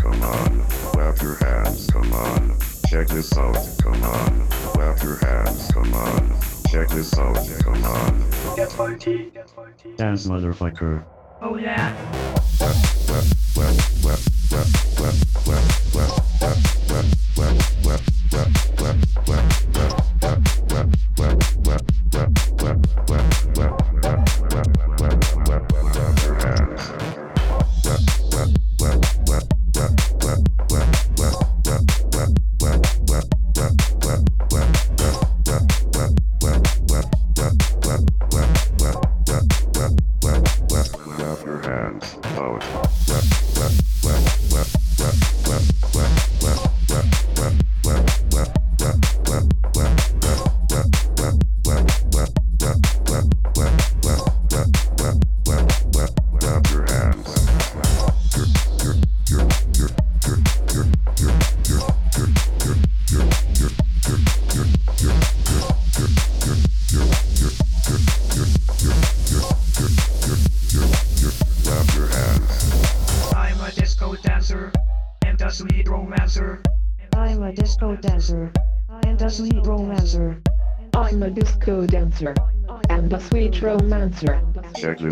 come on, clap your hands, come on, check this out, come on, clap your hands, come on, check this out, come on. Dance motherfucker. Oh yeah.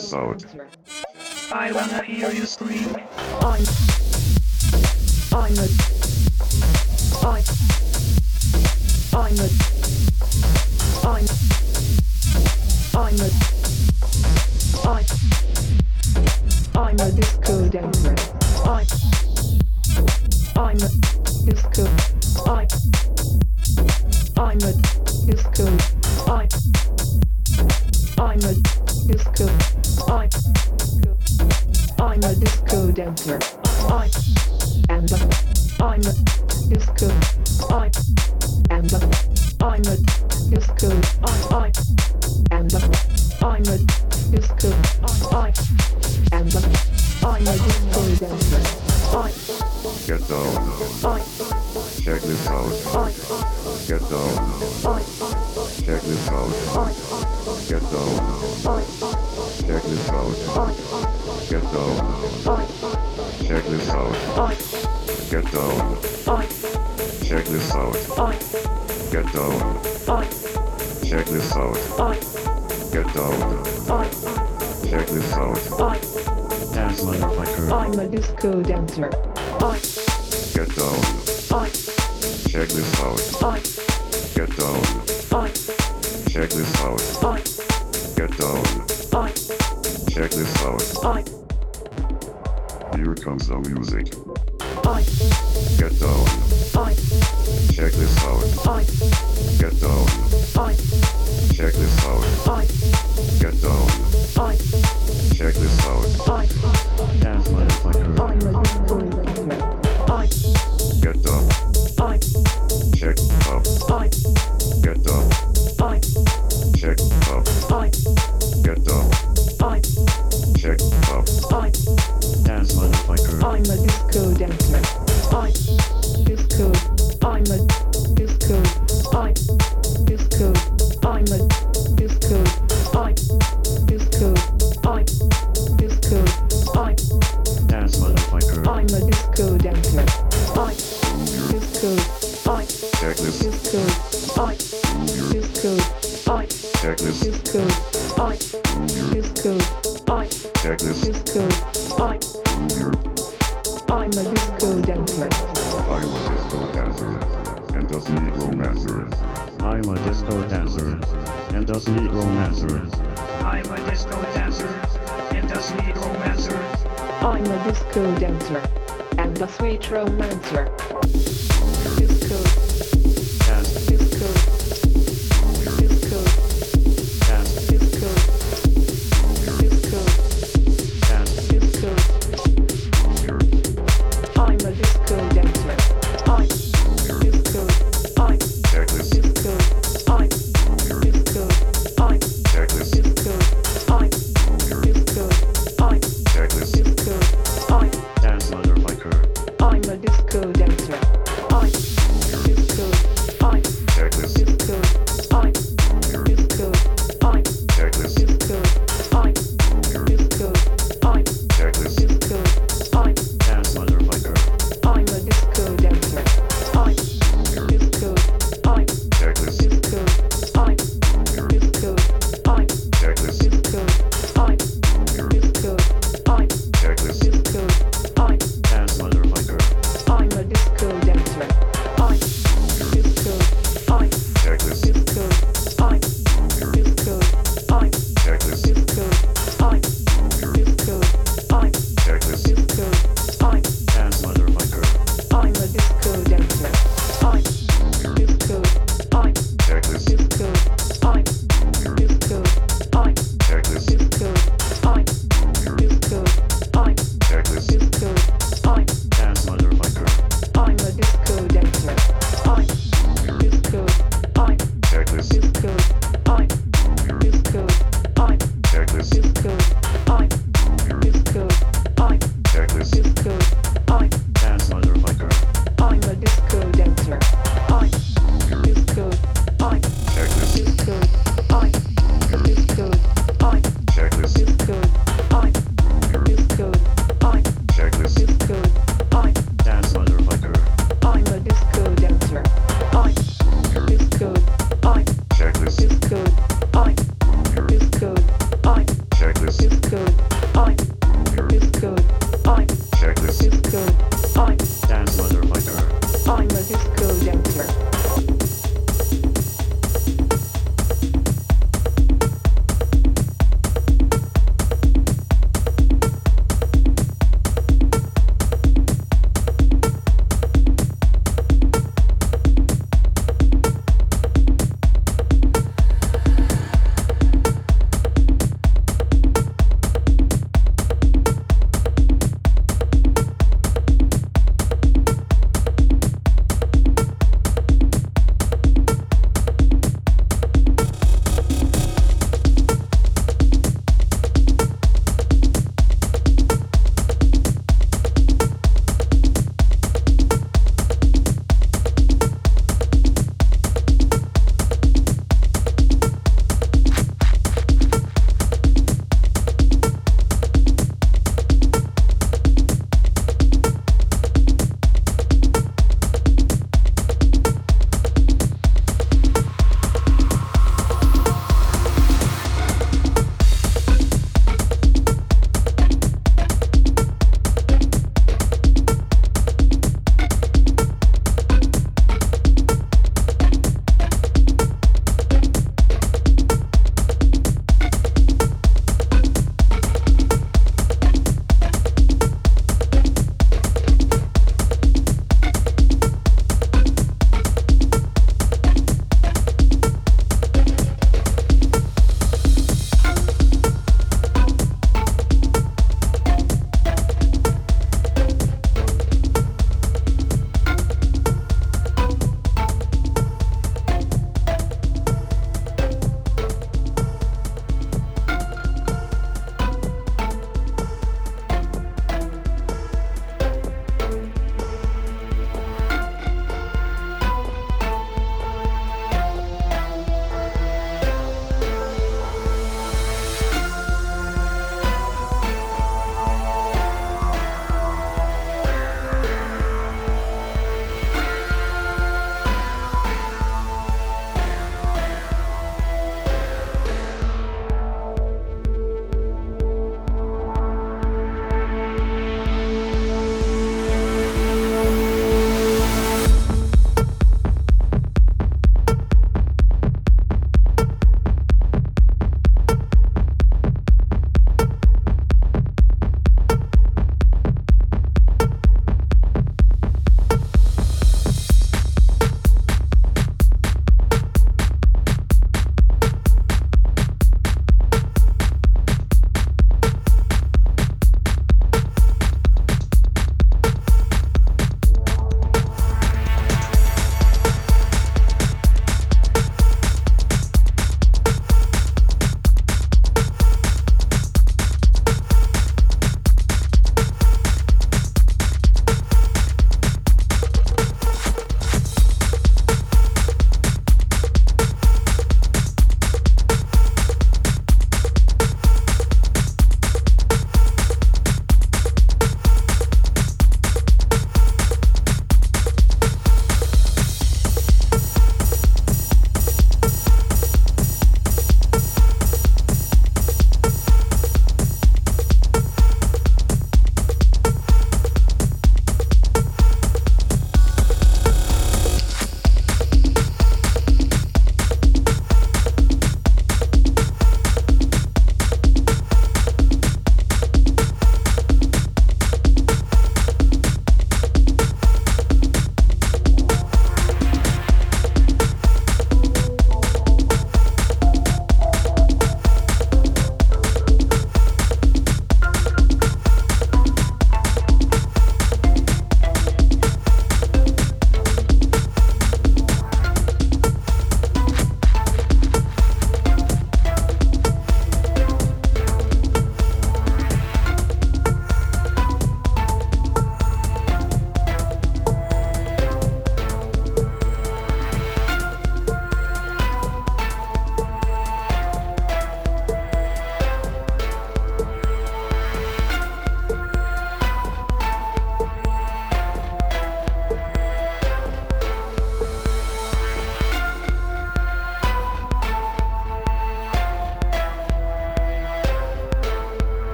episode. I wanna hear you scream. Get down. Check this out. Get down. Check this out. Get down. Check this out. Get down. Check this out. Get down. Check this out. Get down. Check this out. Get down. Check this out. Dance motherfucker. I'm a disco dancer. Get down. Check this out. Get down. Check this out. Get down. Check this out. Here comes the music. Get down. Check this out. Get down. Check this out. Get down. Check this out. Dance Get down. Romancer. Disco,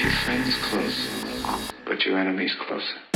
your friends close. But your enemies closer.